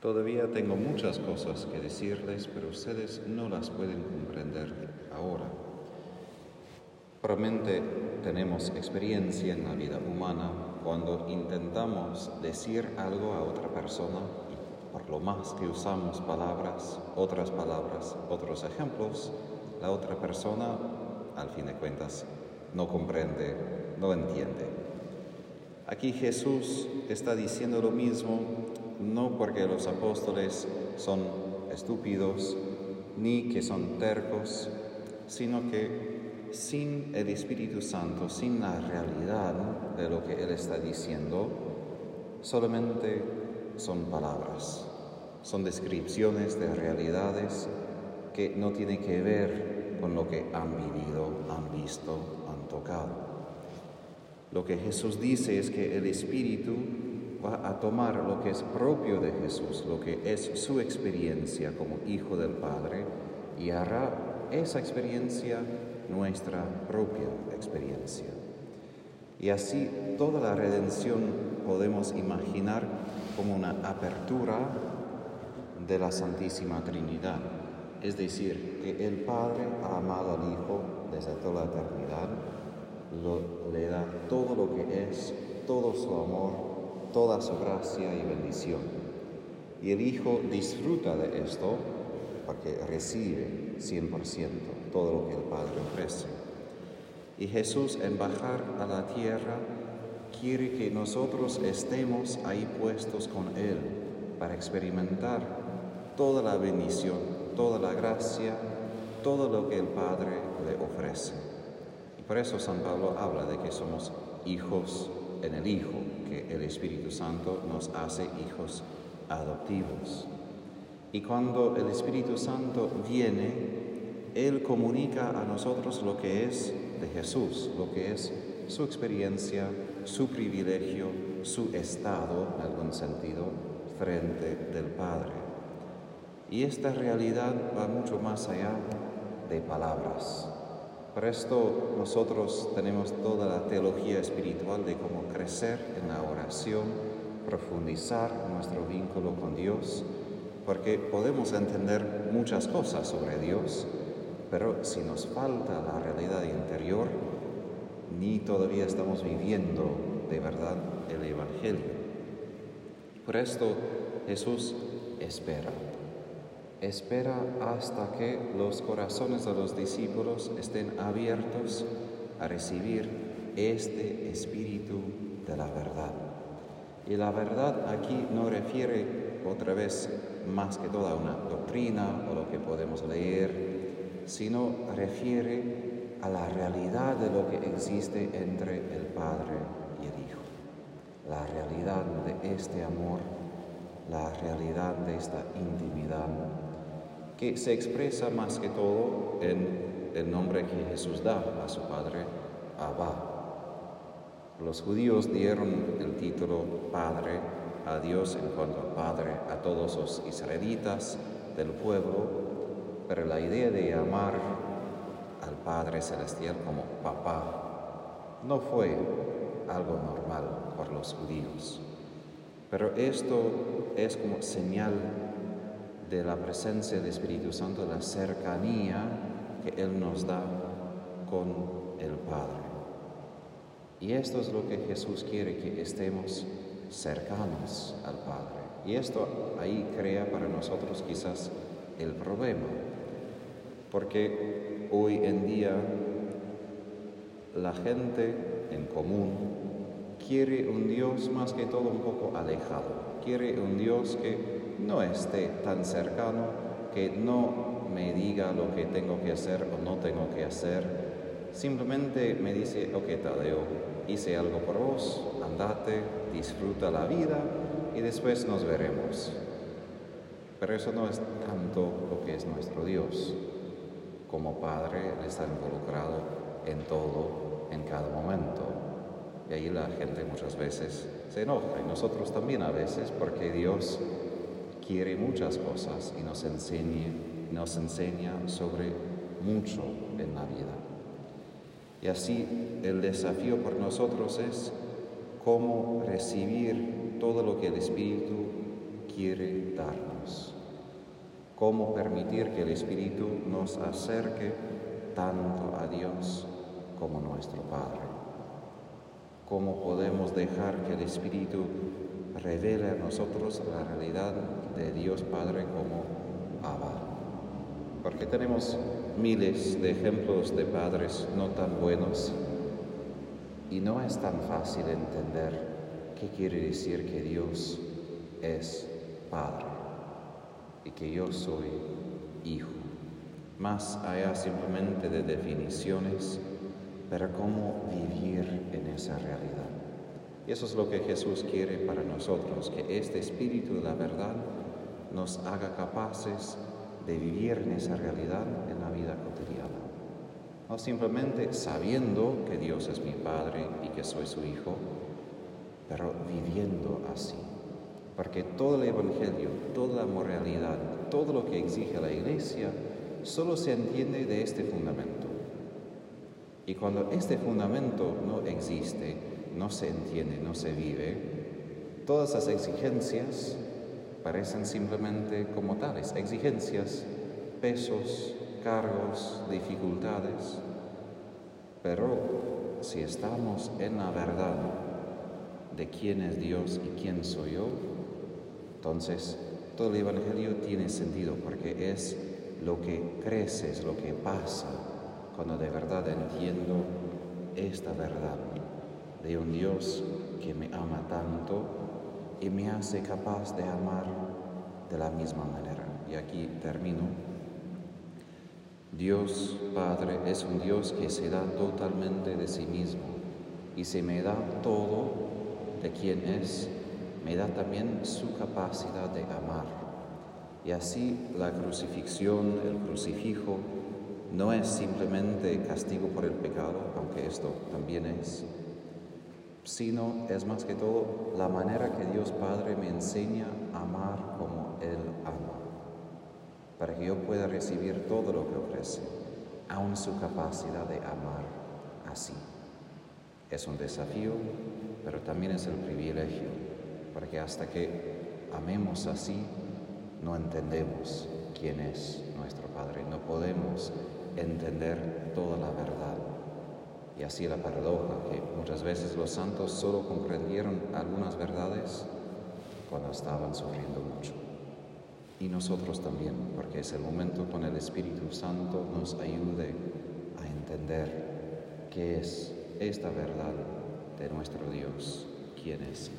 Todavía tengo muchas cosas que decirles, pero ustedes no las pueden comprender ahora. Probablemente tenemos experiencia en la vida humana cuando intentamos decir algo a otra persona y por lo más que usamos palabras, otras palabras, otros ejemplos, la otra persona, al fin de cuentas, no comprende, no entiende. Aquí Jesús está diciendo lo mismo no porque los apóstoles son estúpidos ni que son tercos, sino que sin el Espíritu Santo, sin la realidad de lo que Él está diciendo, solamente son palabras, son descripciones de realidades que no tienen que ver con lo que han vivido, han visto, han tocado. Lo que Jesús dice es que el Espíritu a tomar lo que es propio de Jesús, lo que es su experiencia como Hijo del Padre, y hará esa experiencia nuestra propia experiencia. Y así toda la redención podemos imaginar como una apertura de la Santísima Trinidad. Es decir, que el Padre ha amado al Hijo desde toda la eternidad, le da todo lo que es, todo su amor, toda su gracia y bendición. Y el Hijo disfruta de esto porque recibe 100% todo lo que el Padre ofrece. Y Jesús en bajar a la tierra quiere que nosotros estemos ahí puestos con Él para experimentar toda la bendición, toda la gracia, todo lo que el Padre le ofrece. Y por eso San Pablo habla de que somos hijos en el Hijo, el Espíritu Santo nos hace hijos adoptivos. Y cuando el Espíritu Santo viene, Él comunica a nosotros lo que es de Jesús, lo que es su experiencia, su privilegio, su estado, en algún sentido, frente del Padre. Y esta realidad va mucho más allá de palabras. Por esto nosotros tenemos toda la teología espiritual de cómo crecer en la oración, profundizar nuestro vínculo con Dios, porque podemos entender muchas cosas sobre Dios, pero si nos falta la realidad interior, ni todavía estamos viviendo de verdad el Evangelio. Por esto Jesús espera espera hasta que los corazones de los discípulos estén abiertos a recibir este espíritu de la verdad. Y la verdad aquí no refiere otra vez más que toda una doctrina o lo que podemos leer, sino refiere a la realidad de lo que existe entre el Padre y el Hijo. La realidad de este amor, la realidad de esta intimidad que se expresa más que todo en el nombre que Jesús da a su Padre, Abba. Los judíos dieron el título Padre a Dios en cuanto a Padre a todos los israelitas del pueblo, pero la idea de amar al Padre Celestial como papá no fue algo normal por los judíos. Pero esto es como señal de la presencia del Espíritu Santo, de la cercanía que Él nos da con el Padre. Y esto es lo que Jesús quiere, que estemos cercanos al Padre. Y esto ahí crea para nosotros quizás el problema, porque hoy en día la gente en común quiere un Dios más que todo un poco alejado, quiere un Dios que no esté tan cercano, que no me diga lo que tengo que hacer o no tengo que hacer. Simplemente me dice, ok Tadeo, hice algo por vos, andate, disfruta la vida y después nos veremos. Pero eso no es tanto lo que es nuestro Dios. Como Padre, Él está involucrado en todo, en cada momento. Y ahí la gente muchas veces se enoja, y nosotros también a veces, porque Dios quiere muchas cosas y nos enseña, sobre mucho en la vida. Y así el desafío por nosotros es cómo recibir todo lo que el Espíritu quiere darnos. Cómo permitir que el Espíritu nos acerque tanto a Dios como nuestro Padre. Cómo podemos dejar que el Espíritu revele a nosotros la realidad de Dios Padre como Abba. Porque tenemos miles de ejemplos de padres no tan buenos y no es tan fácil entender qué quiere decir que Dios es Padre y que yo soy Hijo. Más allá simplemente de definiciones, pero cómo vivir en esa realidad. Y eso es lo que Jesús quiere para nosotros, que este Espíritu de la verdad nos haga capaces de vivir en esa realidad en la vida cotidiana. No simplemente sabiendo que Dios es mi Padre y que soy su Hijo, pero viviendo así. Porque todo el Evangelio, toda la moralidad, todo lo que exige la Iglesia, solo se entiende de este fundamento. Y cuando este fundamento no existe, no se entiende, no se vive, todas las exigencias parecen simplemente como tales, exigencias, pesos, cargos, dificultades. Pero si estamos en la verdad de quién es Dios y quién soy yo, entonces todo el Evangelio tiene sentido porque es lo que crece, es lo que pasa cuando de verdad entiendo esta verdad de un Dios que me ama tanto y me hace capaz de amar de la misma manera. Y aquí termino. Dios Padre es un Dios que se da totalmente de sí mismo y se me da todo de quien es, me da también su capacidad de amar. Y así la crucifixión, el crucifijo, no es simplemente castigo por el pecado, aunque esto también es, sino es más que todo la manera que Dios Padre me enseña a amar como Él ama, para que yo pueda recibir todo lo que ofrece, aun su capacidad de amar así. Es un desafío, pero también es el privilegio, porque hasta que amemos así, no entendemos quién es nuestro Padre, no podemos entender toda la verdad. Y así la paradoja, que muchas veces los santos solo comprendieron algunas verdades cuando estaban sufriendo mucho. Y nosotros también, porque es el momento con el Espíritu Santo nos ayude a entender qué es esta verdad de nuestro Dios, quién es